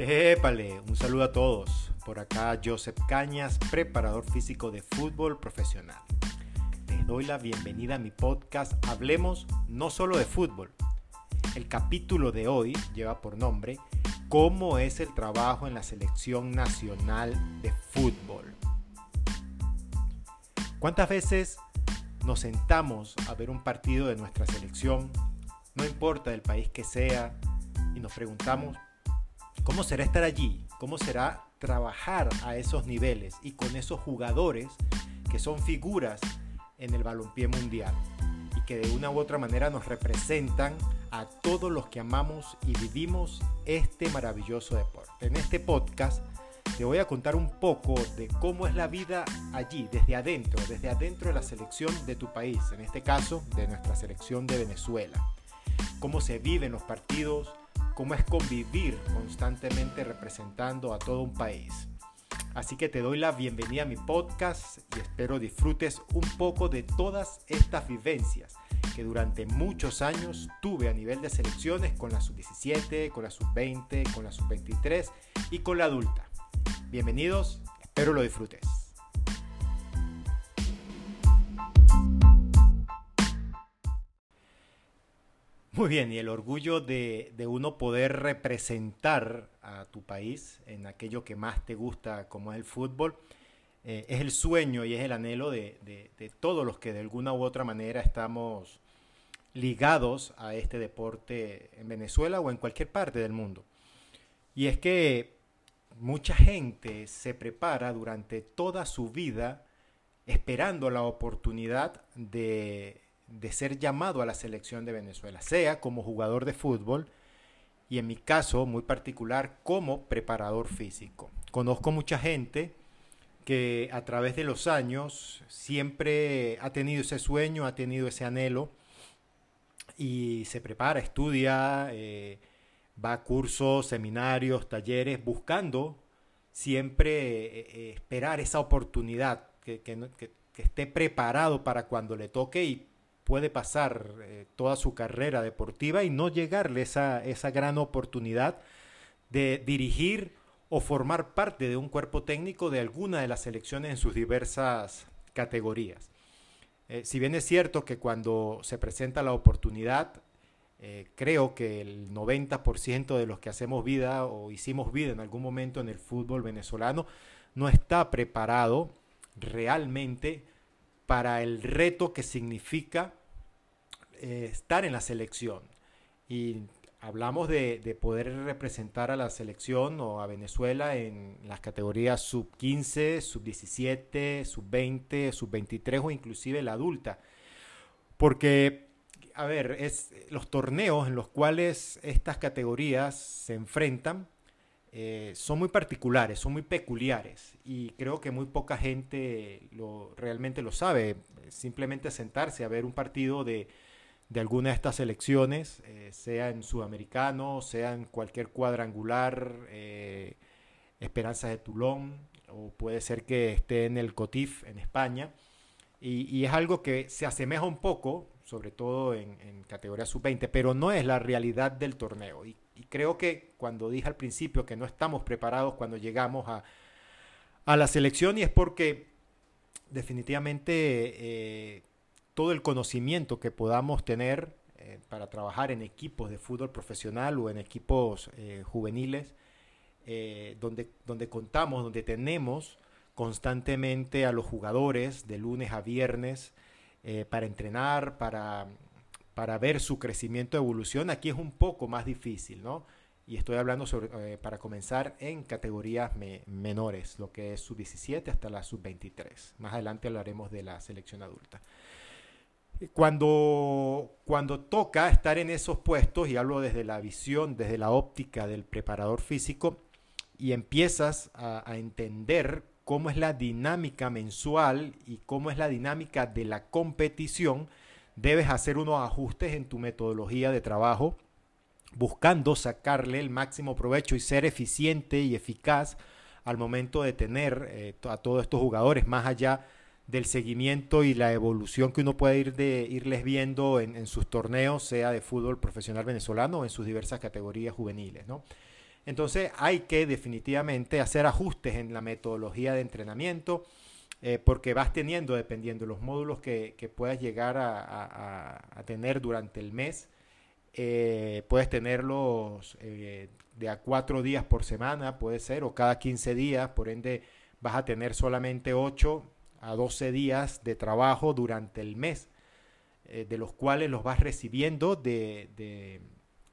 Épale, un saludo a todos. Por acá Joseph Cañas, preparador físico de fútbol profesional. Les doy la bienvenida a mi podcast Hablemos no solo de fútbol. El capítulo de hoy lleva por nombre ¿Cómo es el trabajo en la selección nacional de fútbol? ¿Cuántas veces nos sentamos a ver un partido de nuestra selección, no importa el país que sea, y nos preguntamos, ¿cómo será estar allí? ¿Cómo será trabajar a esos niveles y con esos jugadores que son figuras en el balompié mundial y que de una u otra manera nos representan a todos los que amamos y vivimos este maravilloso deporte? En este podcast te voy a contar un poco de cómo es la vida allí, desde adentro, desde adentro de la selección de tu país, en este caso de nuestra selección de Venezuela. Cómo se viven los partidos, cómo es convivir constantemente representando a todo un país. Así que te doy la bienvenida a mi podcast y espero disfrutes un poco de todas estas vivencias que durante muchos años tuve a nivel de selecciones con la sub-17, con la sub-20, con la sub-23 y con la adulta. Bienvenidos, espero lo disfrutes. Muy bien, y el orgullo de, uno poder representar a tu país en aquello que más te gusta, como es el fútbol, eh, es el sueño y es el anhelo de, de, todos los que de alguna u otra manera estamos ligados a este deporte en Venezuela o en cualquier parte del mundo. Y es que mucha gente se prepara durante toda su vida esperando la oportunidad de, ser llamado a la selección de Venezuela, sea como jugador de fútbol y en mi caso muy particular como preparador físico. Conozco mucha gente que a través de los años siempre ha tenido ese sueño, ha tenido ese anhelo y se prepara, estudia, eh, va a cursos, seminarios, talleres, buscando siempre eh, eh, esperar esa oportunidad, que, esté preparado para cuando le toque y puede pasar eh, toda su carrera deportiva y no llegarle esa, esa gran oportunidad de dirigir o formar parte de un cuerpo técnico de alguna de las selecciones en sus diversas categorías. si bien es cierto que cuando se presenta la oportunidad eh, creo que el 90% de los que hacemos vida o hicimos vida en algún momento en el fútbol venezolano no está preparado realmente para el reto que significa eh, estar en la selección. Y hablamos de, de, poder representar a la selección o a Venezuela en las categorías sub 15, sub 17, sub 20, sub 23 o inclusive la adulta. Porque a ver, es los torneos en los cuales estas categorías se enfrentan eh, son muy particulares, son muy peculiares y creo que muy poca gente lo, realmente lo sabe. Simplemente sentarse a ver un partido de, alguna de estas selecciones, eh, sea en sudamericano, sea en cualquier cuadrangular, eh, Esperanza de Toulon, o puede ser que esté en el COTIF en España. y es algo que se asemeja un poco, sobre todo en, categoría sub-20, pero no es la realidad del torneo. Y, creo que cuando dije al principio que no estamos preparados cuando llegamos a, la selección y es porque definitivamente eh, todo el conocimiento que podamos tener eh, para trabajar en equipos de fútbol profesional o en equipos eh, juveniles, donde, donde contamos, donde tenemos constantemente a los jugadores de lunes a viernes, eh, para entrenar, para, para ver su crecimiento, evolución, aquí es un poco más difícil, ¿no? Y estoy hablando eh, para comenzar en categorías menores, lo que es sub-17 hasta la sub-23. Más adelante hablaremos de la selección adulta. Cuando, cuando toca estar en esos puestos, y hablo desde la visión, desde la óptica del preparador físico, y empiezas a, entender cómo es la dinámica mensual y cómo es la dinámica de la competición, debes hacer unos ajustes en tu metodología de trabajo, buscando sacarle el máximo provecho y ser eficiente y eficaz al momento de tener eh, a todos estos jugadores, más allá del seguimiento y la evolución que uno puede ir de, irles viendo en, sus torneos, sea de fútbol profesional venezolano o en sus diversas categorías juveniles. Entonces hay que definitivamente hacer ajustes en la metodología de entrenamiento eh, porque vas teniendo, dependiendo de los módulos que, puedas llegar a, tener durante el mes, eh, puedes tenerlos eh, de a cuatro días por semana, puede ser, o cada 15 días, por ende vas a tener solamente 8 a 12 días de trabajo durante el mes, de los cuales los vas recibiendo de,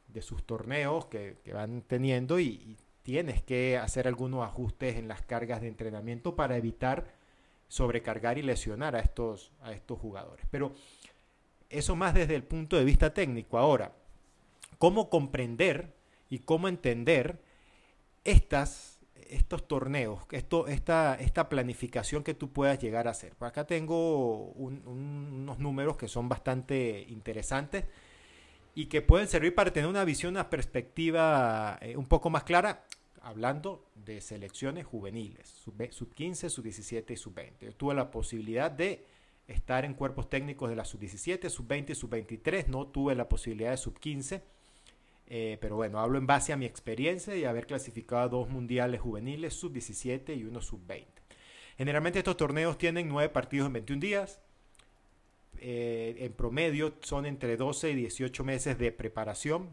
de, sus torneos que, van teniendo y tienes que hacer algunos ajustes en las cargas de entrenamiento para evitar sobrecargar y lesionar a estos, a estos jugadores. Pero eso más desde el punto de vista técnico. Ahora, ¿cómo comprender y cómo entender estas, estos torneos, esto, esta, esta planificación que tú puedas llegar a hacer? acá tengo unos números que son bastante interesantes y que pueden servir para tener una visión, una perspectiva eh, un poco más clara hablando de selecciones juveniles, sub, 15, sub 17 y sub 20. tuve la posibilidad de estar en cuerpos técnicos de la sub 17, sub 20 y sub 23. No tuve la posibilidad de sub 15. Eh, pero bueno, hablo en base a mi experiencia y haber clasificado dos mundiales juveniles, sub 17 y uno sub 20. Generalmente estos torneos tienen nueve partidos en 21 días. Eh, en promedio son entre 12 y 18 meses de preparación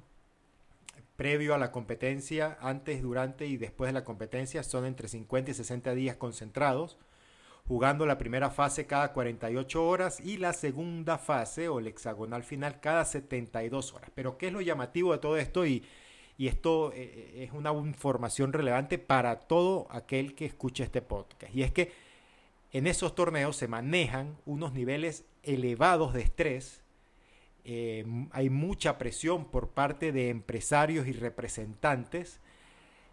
previo a la competencia, antes, durante y después de la competencia son entre 50 y 60 días concentrados, jugando la primera fase cada 48 horas y la segunda fase o el hexagonal final cada 72 horas. Pero ¿qué es lo llamativo de todo esto? Y, y esto eh, eh, es una información relevante para todo aquel que escuche este podcast. Y es que en esos torneos se manejan unos niveles elevados de estrés eh, hay mucha presión por parte de empresarios y representantes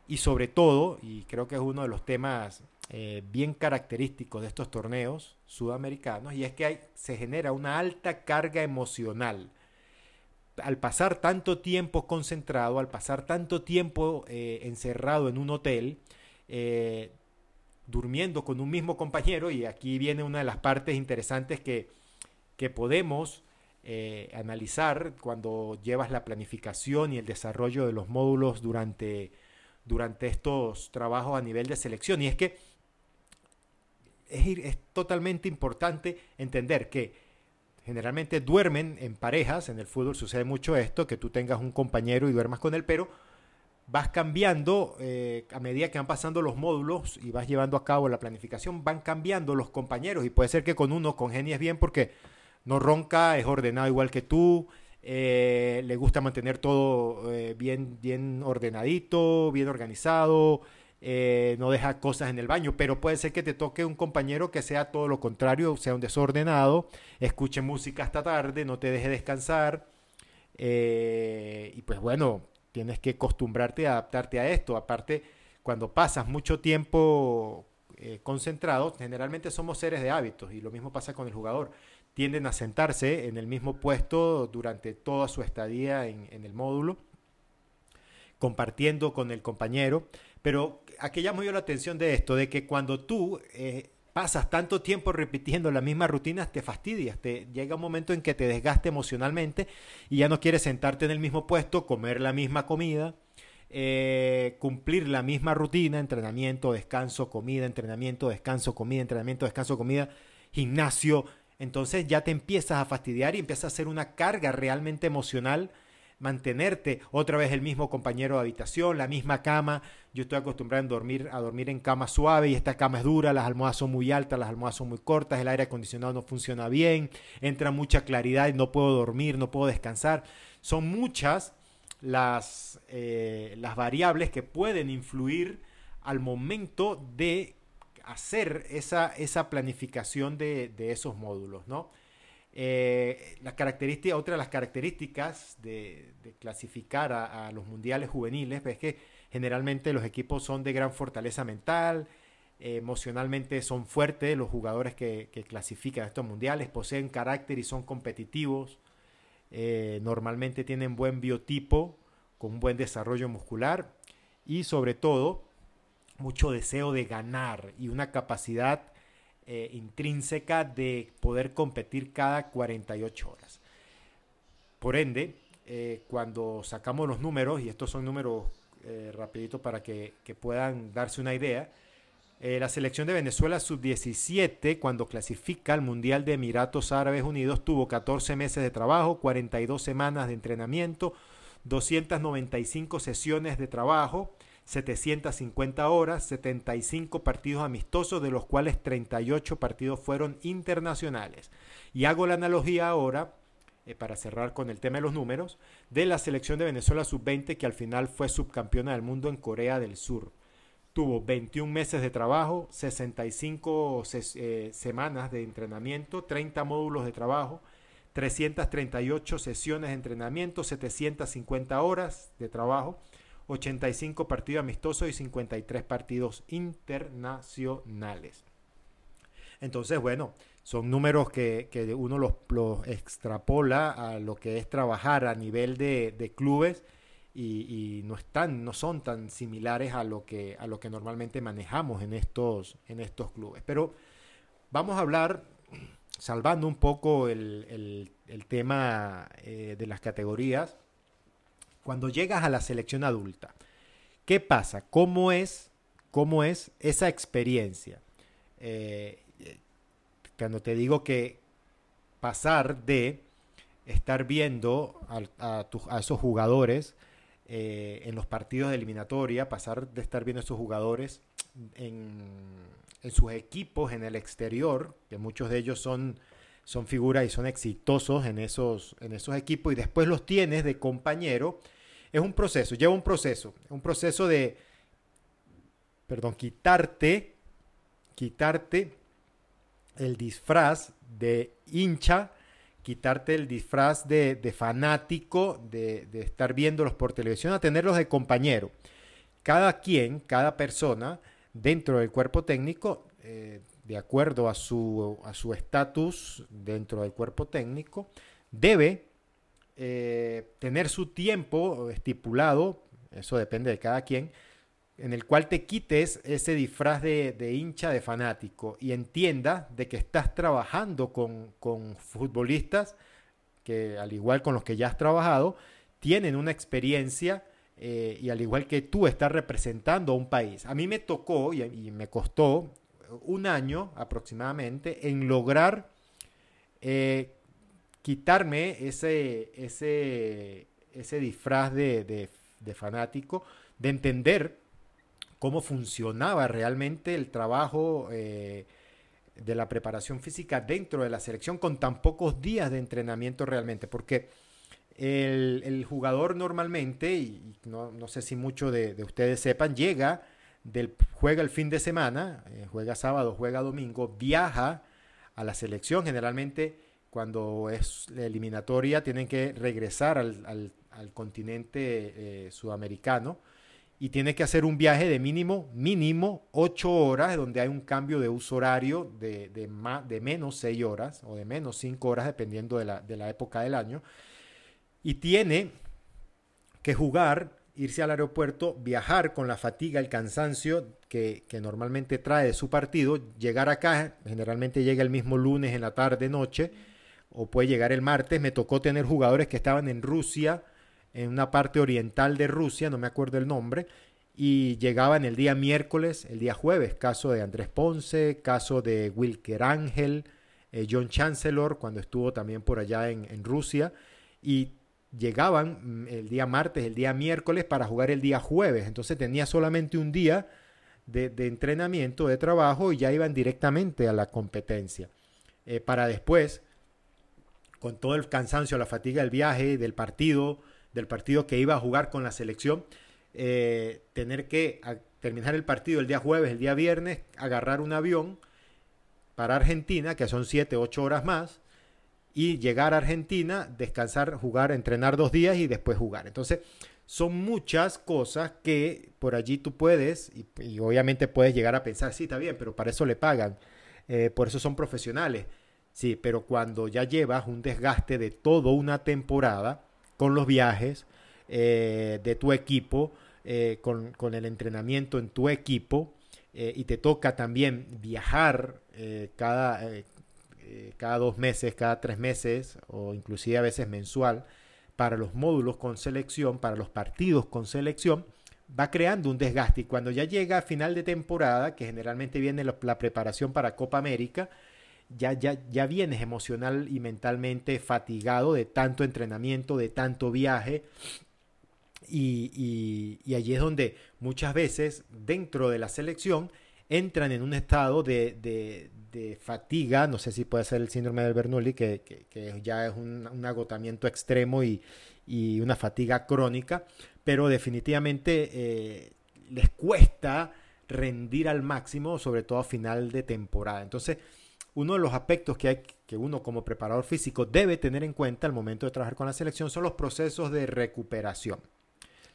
y sobre todo, y creo que es uno de los temas eh, bien característicos de estos torneos sudamericanos, y es que se genera una alta carga emocional. Al pasar tanto tiempo concentrado, al pasar tanto tiempo eh, encerrado en un hotel, durmiendo con un mismo compañero, y aquí viene una de las partes interesantes que, que podemos eh, analizar cuando llevas la planificación y el desarrollo de los módulos durante, durante estos trabajos a nivel de selección. Y es que es, es totalmente importante entender que generalmente duermen en parejas, en el fútbol sucede mucho esto, que tú tengas un compañero y duermas con él, pero vas cambiando eh, a medida que van pasando los módulos y vas llevando a cabo la planificación, van cambiando los compañeros. Y puede ser que con uno congenies bien porque no ronca, es ordenado igual que tú, eh, le gusta mantener todo eh, bien, bien ordenadito, bien organizado, eh, no deja cosas en el baño, pero puede ser que te toque un compañero que sea todo lo contrario, sea un desordenado, escuche música hasta tarde, no te deje descansar, y pues bueno, tienes que acostumbrarte a adaptarte a esto, aparte cuando pasas mucho tiempo concentrado, generalmente somos seres de hábitos y lo mismo pasa con el jugador tienden a sentarse en el mismo puesto durante toda su estadía en, el módulo, compartiendo con el compañero. Pero aquí llamo yo la atención de esto, de que cuando tú eh, pasas tanto tiempo repitiendo la misma rutina, te fastidias, te llega un momento en que te desgaste emocionalmente y ya no quieres sentarte en el mismo puesto, comer la misma comida, eh, cumplir la misma rutina, entrenamiento, descanso, comida, entrenamiento, descanso, comida, entrenamiento, descanso, comida, gimnasio, entonces ya te empiezas a fastidiar y empieza a ser una carga realmente emocional mantenerte otra vez el mismo compañero de habitación, la misma cama. Yo estoy acostumbrado a dormir, a dormir en cama suave y esta cama es dura, las almohadas son muy altas, las almohadas son muy cortas, el aire acondicionado no funciona bien, entra mucha claridad y no puedo dormir, no puedo descansar. Son muchas las, eh, las variables que pueden influir al momento de hacer esa, esa planificación de, esos módulos, ¿no? Eh, la característica, otra de las características de, clasificar a, los mundiales juveniles es que generalmente los equipos son de gran fortaleza mental, emocionalmente son fuertes los jugadores que, clasifican a estos mundiales, poseen carácter y son competitivos, eh, normalmente tienen buen biotipo, con un buen desarrollo muscular y sobre todo mucho deseo de ganar y una capacidad eh, intrínseca de poder competir cada 48 horas. Por ende, eh, cuando sacamos los números, y estos son números eh, rapidito para que, puedan darse una idea. Eh, la selección de Venezuela sub-17, cuando clasifica al Mundial de Emiratos Árabes Unidos, tuvo 14 meses de trabajo, 42 semanas de entrenamiento, 295 sesiones de trabajo, 750 horas, 75 partidos amistosos, de los cuales 38 partidos fueron internacionales. Y hago la analogía ahora, eh, para cerrar con el tema de los números, de la selección de Venezuela sub-20 que al final fue subcampeona del mundo en Corea del Sur. Tuvo 21 meses de trabajo, 65 eh, semanas de entrenamiento, 30 módulos de trabajo, 338 sesiones de entrenamiento, 750 horas de trabajo, 85 partidos amistosos y 53 partidos internacionales. Entonces, bueno, son números que, uno los, extrapola a lo que es trabajar a nivel de, clubes y, no, están, no son tan similares a lo que, a lo que normalmente manejamos en estos, en estos clubes. Pero vamos a hablar, salvando un poco el, tema eh, de las categorías, cuando llegas a la selección adulta, ¿qué pasa? ¿Cómo es, cómo es esa experiencia? Eh, cuando te digo que pasar de estar viendo a, esos jugadores eh, en los partidos de eliminatoria, pasar de estar viendo a esos jugadores en, sus equipos en el exterior, que muchos de ellos son, son figuras y son exitosos en esos, en esos equipos, y después los tienes de compañero, es un proceso, lleva un proceso, un proceso de, perdón, quitarte, quitarte el disfraz de hincha, quitarte el disfraz de, fanático, de, estar viéndolos por televisión, a tenerlos de compañero. Cada quien, cada persona dentro del cuerpo técnico, eh, de acuerdo a su estatus dentro del cuerpo técnico, debe eh, tener su tiempo estipulado, eso depende de cada quien, en el cual te quites ese disfraz de, hincha, de fanático, y entienda de que estás trabajando con, futbolistas que, al igual con los que ya has trabajado, tienen una experiencia eh, y al igual que tú estás representando a un país. A mí me tocó y, me costó un año aproximadamente en lograr eh, quitarme ese, ese, ese disfraz de, fanático, de entender cómo funcionaba realmente el trabajo eh, de la preparación física dentro de la selección con tan pocos días de entrenamiento realmente, porque el, jugador normalmente, y no, sé si muchos de, ustedes sepan, llega, juega el fin de semana, eh, juega sábado, juega domingo, viaja a la selección, generalmente cuando es la eliminatoria tienen que regresar al, continente eh, sudamericano y tiene que hacer un viaje de mínimo, mínimo 8 horas, donde hay un cambio de uso horario de, de, de menos 6 horas o de menos 5 horas, dependiendo de la, de la época del año. Y tiene que jugar, irse al aeropuerto, viajar con la fatiga, el cansancio que, que, normalmente trae de su partido, llegar acá, generalmente llega el mismo lunes en la tarde, noche, o puede llegar el martes. Me tocó tener jugadores que estaban en Rusia, en una parte oriental de Rusia, no me acuerdo el nombre, y llegaban el día miércoles, el día jueves. Caso de Andrés Ponce, caso de Wilker Ángel, eh, John Chancellor, cuando estuvo también por allá en, Rusia, y llegaban mm, el día martes, el día miércoles para jugar el día jueves. Entonces tenía solamente un día de, entrenamiento, de trabajo, y ya iban directamente a la competencia. Eh, para después con todo el cansancio, la fatiga del viaje, del partido, del partido que iba a jugar con la selección, eh, tener que terminar el partido el día jueves, el día viernes, agarrar un avión para Argentina, que son 7, 8 horas más, y llegar a Argentina, descansar, jugar, entrenar dos días y después jugar. Entonces, son muchas cosas que por allí tú puedes, y, obviamente puedes llegar a pensar, sí, está bien, pero para eso le pagan, eh, por eso son profesionales. Sí, pero cuando ya llevas un desgaste de toda una temporada con los viajes eh, de tu equipo, eh, con, el entrenamiento en tu equipo, eh, y te toca también viajar cada, cada dos meses, cada tres meses, o inclusive a veces mensual, para los módulos con selección, para los partidos con selección, va creando un desgaste. Y cuando ya llega a final de temporada, que generalmente viene la preparación para Copa América, ya, ya, ya vienes emocional y mentalmente fatigado de tanto entrenamiento, de tanto viaje. Y, y, allí es donde muchas veces dentro de la selección entran en un estado de, de, fatiga, no sé si puede ser el síndrome del Bernoulli, que, que, ya es un, agotamiento extremo y, y, una fatiga crónica, pero definitivamente eh, les cuesta rendir al máximo, sobre todo a final de temporada. Entonces, uno de los aspectos que, hay, que uno como preparador físico debe tener en cuenta al momento de trabajar con la selección son los procesos de recuperación.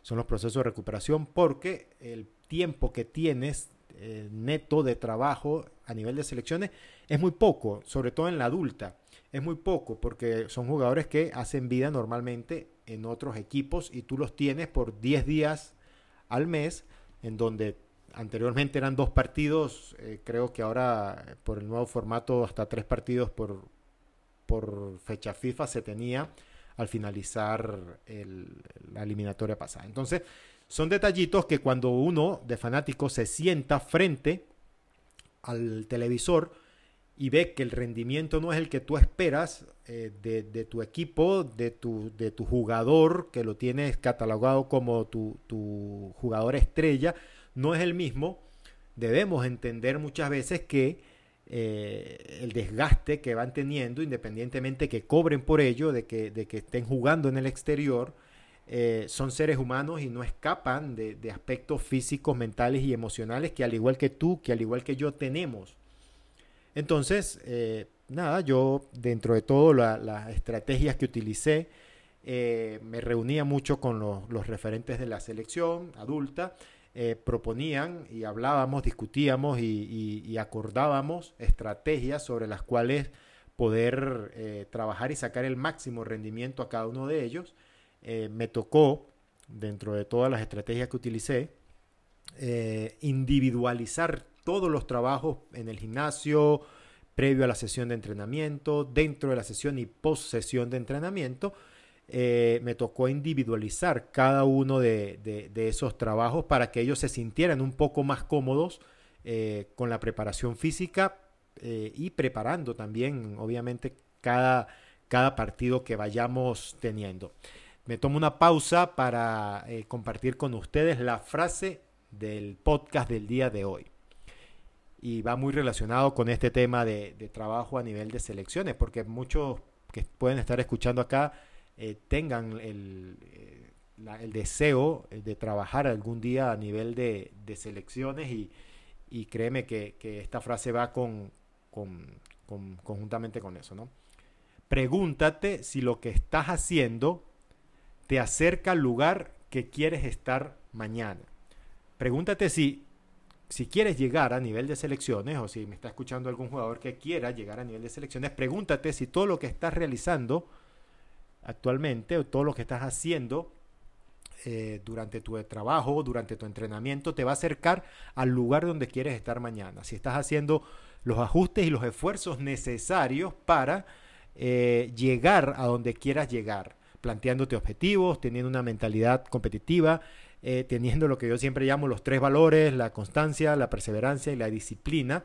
Son los procesos de recuperación porque el tiempo que tienes eh, neto de trabajo a nivel de selecciones es muy poco, sobre todo en la adulta. Es muy poco porque son jugadores que hacen vida normalmente en otros equipos y tú los tienes por 10 días al mes en donde anteriormente eran dos partidos, eh, creo que ahora por el nuevo formato hasta tres partidos por, por fecha FIFA se tenía al finalizar la eliminatoria pasada. Entonces, son detallitos que cuando uno de fanático se sienta frente al televisor y ve que el rendimiento no es el que tú esperas eh, de, tu equipo, de tu, de tu jugador, que lo tienes catalogado como tu, tu jugador estrella, no es el mismo, debemos entender muchas veces que eh, el desgaste que van teniendo, independientemente que cobren por ello, de que, de que estén jugando en el exterior, eh, son seres humanos y no escapan de, aspectos físicos, mentales y emocionales que al igual que tú, que al igual que yo tenemos. Entonces, eh, nada, yo dentro de todo las estrategias que utilicé, me reunía mucho con los referentes de la selección adulta eh, proponían y hablábamos, discutíamos y, acordábamos estrategias sobre las cuales poder eh, trabajar y sacar el máximo rendimiento a cada uno de ellos. Eh, me tocó, dentro de todas las estrategias que utilicé, individualizar todos los trabajos en el gimnasio, previo a la sesión de entrenamiento, dentro de la sesión y post sesión de entrenamiento, eh, me tocó individualizar cada uno de, esos trabajos para que ellos se sintieran un poco más cómodos eh, con la preparación física eh, y preparando también, obviamente, cada, cada partido que vayamos teniendo. Me tomo una pausa para compartir con ustedes la frase del podcast del día de hoy. Y va muy relacionado con este tema de, de trabajo a nivel de selecciones, porque muchos que pueden estar escuchando acá eh, tengan el, eh, el, deseo de trabajar algún día a nivel de, de selecciones y, y, créeme que, que, esta frase va con, con, con, conjuntamente con eso, ¿no? Pregúntate si lo que estás haciendo te acerca al lugar que quieres estar mañana. Pregúntate si, si quieres llegar a nivel de selecciones o si me está escuchando algún jugador que quiera llegar a nivel de selecciones, pregúntate si todo lo que estás realizando actualmente todo lo que estás haciendo eh, durante tu trabajo, durante tu entrenamiento, te va a acercar al lugar donde quieres estar mañana. Si estás haciendo los ajustes y los esfuerzos necesarios para eh, llegar a donde quieras llegar, planteándote objetivos, teniendo una mentalidad competitiva, eh, teniendo lo que yo siempre llamo los tres valores, la constancia, la perseverancia y la disciplina,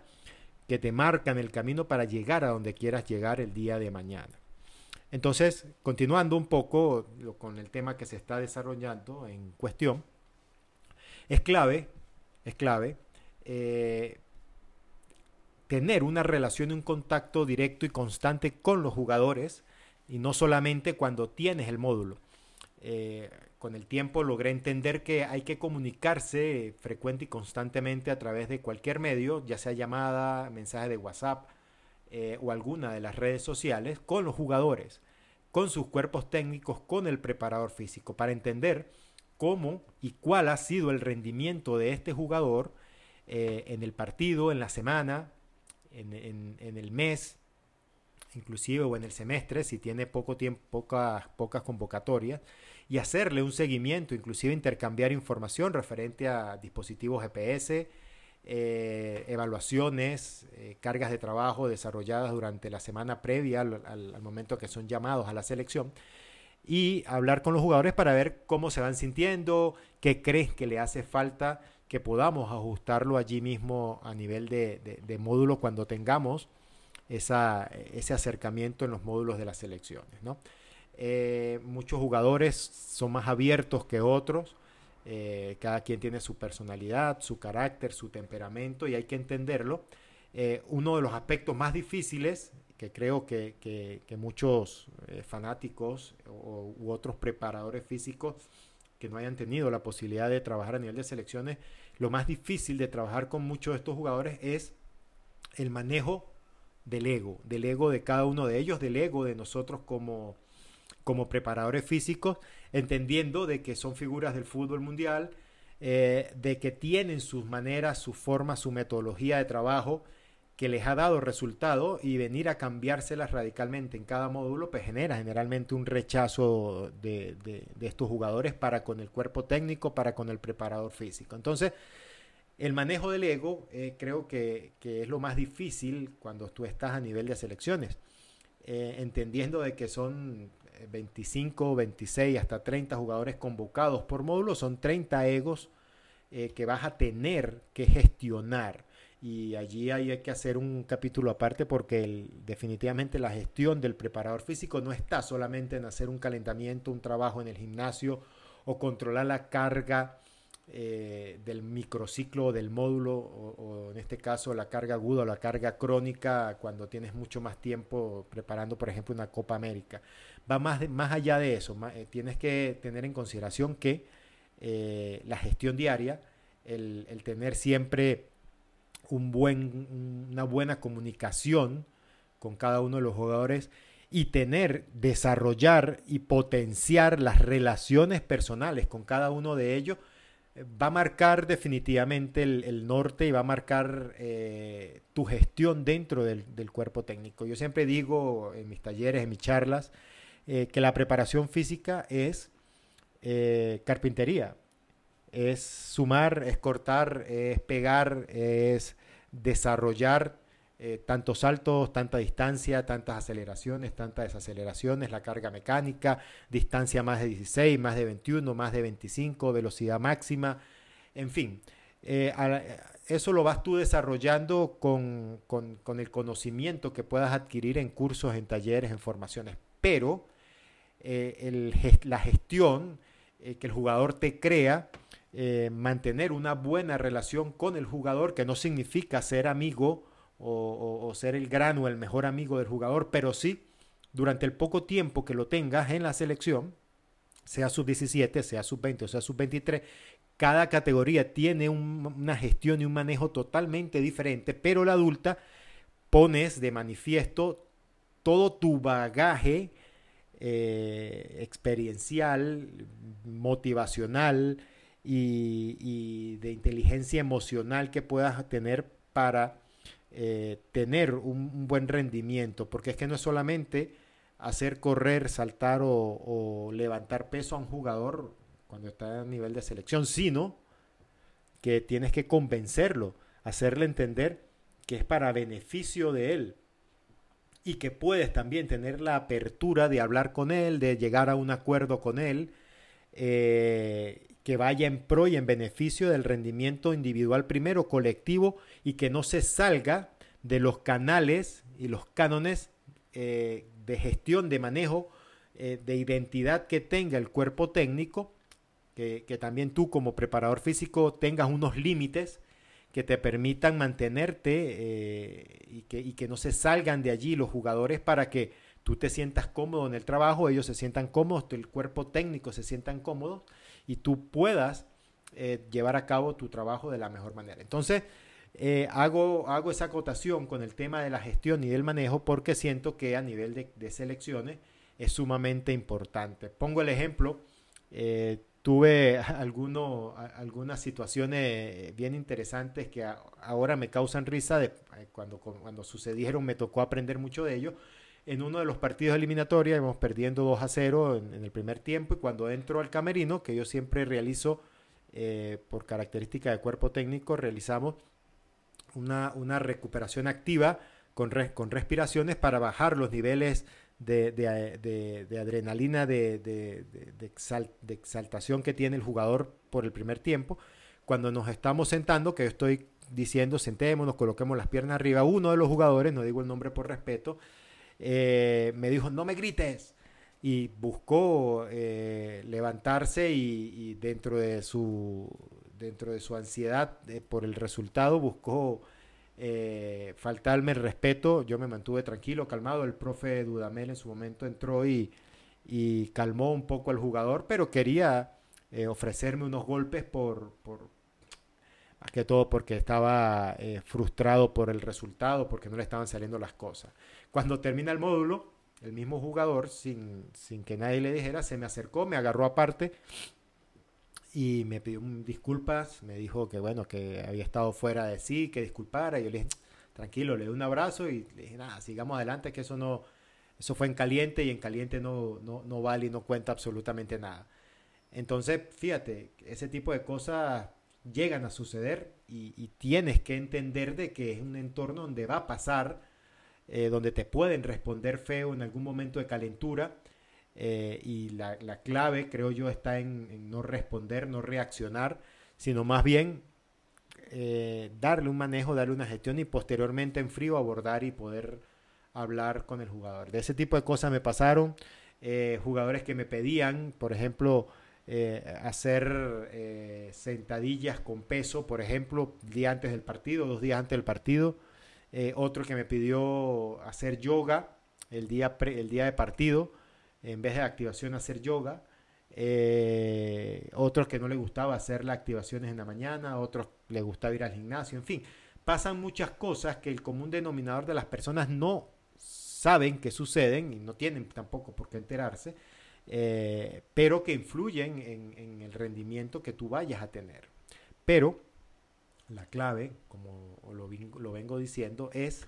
que te marcan el camino para llegar a donde quieras llegar el día de mañana. Entonces, continuando un poco con el tema que se está desarrollando en cuestión, es clave, es clave eh, tener una relación y un contacto directo y constante con los jugadores y no solamente cuando tienes el módulo. Eh, con el tiempo logré entender que hay que comunicarse frecuente y constantemente a través de cualquier medio, ya sea llamada, mensaje de WhatsApp, eh, o alguna de las redes sociales con los jugadores, con sus cuerpos técnicos, con el preparador físico, para entender cómo y cuál ha sido el rendimiento de este jugador eh, en el partido, en la semana, en, el mes, inclusive o en el semestre, si tiene poco tiempo, pocas, pocas convocatorias, y hacerle un seguimiento, inclusive intercambiar información referente a dispositivos GPS, eh, evaluaciones, eh, cargas de trabajo desarrolladas durante la semana previa al, momento que son llamados a la selección y hablar con los jugadores para ver cómo se van sintiendo, qué crees que le hace falta, que podamos ajustarlo allí mismo a nivel de, de, módulo cuando tengamos ese acercamiento en los módulos de las selecciones. Eh, muchos jugadores son más abiertos que otros, eh, cada quien tiene su personalidad, su carácter, su temperamento y hay que entenderlo. Eh, uno de los aspectos más difíciles que creo que, muchos eh, fanáticos o, u otros preparadores físicos que no hayan tenido la posibilidad de trabajar a nivel de selecciones, lo más difícil de trabajar con muchos de estos jugadores es el manejo del ego, del ego de cada uno de ellos, del ego de nosotros como, como preparadores físicos, entendiendo de que son figuras del fútbol mundial, eh, de que tienen sus maneras, su forma, su metodología de trabajo, que les ha dado resultado y venir a cambiárselas radicalmente en cada módulo, pues genera generalmente un rechazo de, estos jugadores para con el cuerpo técnico, para con el preparador físico. Entonces, el manejo del ego eh, creo que, es lo más difícil cuando tú estás a nivel de selecciones, eh, entendiendo de que son 25, 26, hasta 30 jugadores convocados por módulo, son 30 egos eh, que vas a tener que gestionar y allí hay que hacer un capítulo aparte porque definitivamente la gestión del preparador físico no está solamente en hacer un calentamiento, un trabajo en el gimnasio o controlar la carga eh, del microciclo del módulo o, en este caso la carga aguda o la carga crónica cuando tienes mucho más tiempo preparando por ejemplo una Copa América. Va más, más allá de eso, eh, tienes que tener en consideración que eh, la gestión diaria, el, tener siempre un buen, una buena comunicación con cada uno de los jugadores y tener, desarrollar y potenciar las relaciones personales con cada uno de ellos, eh, va a marcar definitivamente el, norte y va a marcar tu gestión dentro del, cuerpo técnico. Yo siempre digo en mis talleres, en mis charlas, eh, que la preparación física es carpintería, es sumar, es cortar, es pegar, es desarrollar eh, tantos saltos, tanta distancia, tantas aceleraciones, tantas desaceleraciones, la carga mecánica, distancia más de 16, más de 21, más de 25, velocidad máxima, en fin. Eh, eso lo vas tú desarrollando con, el conocimiento que puedas adquirir en cursos, en talleres, en formaciones. Pero eh, la gestión que el jugador te crea, eh, mantener una buena relación con el jugador, que no significa ser amigo o, ser el gran o el mejor amigo del jugador, pero sí durante el poco tiempo que lo tengas en la selección, sea sub-17, sea sub-20 o sea sub-23, cada categoría tiene una gestión y un manejo totalmente diferente, pero la adulta pones de manifiesto todo tu bagaje eh, experiencial, motivacional, y, de inteligencia emocional que puedas tener para eh, tener un, buen rendimiento, porque es que no es solamente hacer correr, saltar o, levantar peso a un jugador cuando está a nivel de selección, sino que tienes que convencerlo, hacerle entender que es para beneficio de él y que puedes también tener la apertura de hablar con él, de llegar a un acuerdo con él, eh, que vaya en pro y en beneficio del rendimiento individual primero, colectivo, y que no se salga de los canales y los cánones eh, de gestión, de manejo, eh, de identidad que tenga el cuerpo técnico, que, también tú como preparador físico tengas unos límites que te permitan mantenerte eh, y, que, y que no se salgan de allí los jugadores para que tú te sientas cómodo en el trabajo, ellos se sientan cómodos, el cuerpo técnico se sientan cómodos y tú puedas eh, llevar a cabo tu trabajo de la mejor manera. Entonces, eh, hago, hago esa acotación con el tema de la gestión y del manejo porque siento que a nivel de, selecciones es sumamente importante. Pongo el ejemplo, tuve alguno, algunas situaciones bien interesantes que ahora me causan risa, de, cuando, cuando sucedieron me tocó aprender mucho de ello. En uno de los partidos eliminatorios, íbamos perdiendo 2 a 0 en, el primer tiempo y cuando entro al camerino, que yo siempre realizo eh, por característica de cuerpo técnico, realizamos una, una recuperación activa con, con respiraciones para bajar los niveles de, adrenalina, de, exaltación que tiene el jugador por el primer tiempo. Cuando nos estamos sentando, que yo estoy diciendo sentémonos, coloquemos las piernas arriba, uno de los jugadores, no digo el nombre por respeto, eh, me dijo, no me grites. Y buscó eh, levantarse y, dentro, de su, dentro de su ansiedad eh, por el resultado buscó eh, faltarme el respeto, yo me mantuve tranquilo, calmado. El profe Dudamel en su momento entró y, calmó un poco al jugador, pero quería eh, ofrecerme unos golpes por, más que todo porque estaba eh, frustrado por el resultado, porque no le estaban saliendo las cosas. Cuando termina el módulo, el mismo jugador, sin, sin que nadie le dijera, se me acercó, me agarró aparte y me pidió disculpas, me dijo que bueno, que había estado fuera de sí, que disculpara, y yo le dije, tranquilo, le di un abrazo y le dije, nada, sigamos adelante, que eso no, eso fue en caliente y en caliente no, no, no vale y no cuenta absolutamente nada. Entonces, fíjate, ese tipo de cosas llegan a suceder y, tienes que entender de que es un entorno donde va a pasar, eh, donde te pueden responder feo en algún momento de calentura eh, y la, clave, creo yo, está en, no responder, no reaccionar, sino más bien eh, darle un manejo, darle una gestión y posteriormente en frío abordar y poder hablar con el jugador. De ese tipo de cosas me pasaron. Eh, jugadores que me pedían, por ejemplo, hacer sentadillas con peso, por ejemplo, día antes del partido, dos días antes del partido. otro que me pidió hacer yoga el día, el día de partido en vez de activación hacer yoga. Eh, otros que no les gustaba hacer las activaciones en la mañana, otros les gustaba ir al gimnasio, en fin, pasan muchas cosas que el común denominador de las personas no saben que suceden y no tienen tampoco por qué enterarse, eh, pero que influyen en, el rendimiento que tú vayas a tener. Pero la clave, como lo, lo vengo diciendo, es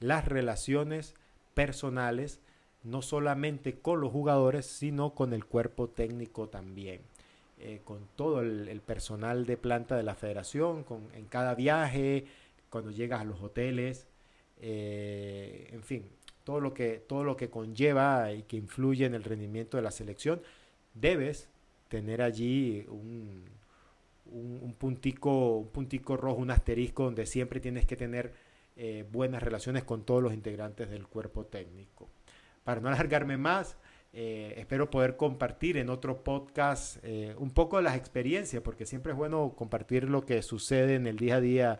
las relaciones personales no solamente con los jugadores, sino con el cuerpo técnico también. Eh, con todo el, personal de planta de la federación, con, en cada viaje, cuando llegas a los hoteles, eh, en fin, todo lo, que, todo lo que conlleva y que influye en el rendimiento de la selección, debes tener allí un, un, puntico, un puntico rojo, un asterisco donde siempre tienes que tener eh, buenas relaciones con todos los integrantes del cuerpo técnico para no alargarme más, eh, espero poder compartir en otro podcast eh, un poco de las experiencias, porque siempre es bueno compartir lo que sucede en el día a día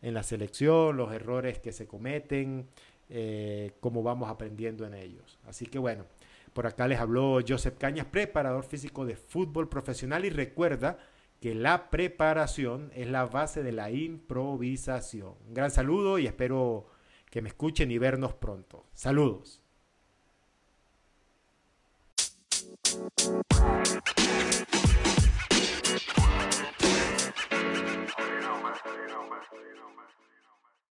en la selección, los errores que se cometen, eh, cómo vamos aprendiendo en ellos. Así que bueno, por acá les habló Joseph Cañas, preparador físico de fútbol profesional y recuerda que la preparación es la base de la improvisación. Un gran saludo y espero que me escuchen y vernos pronto. Saludos. Thank you.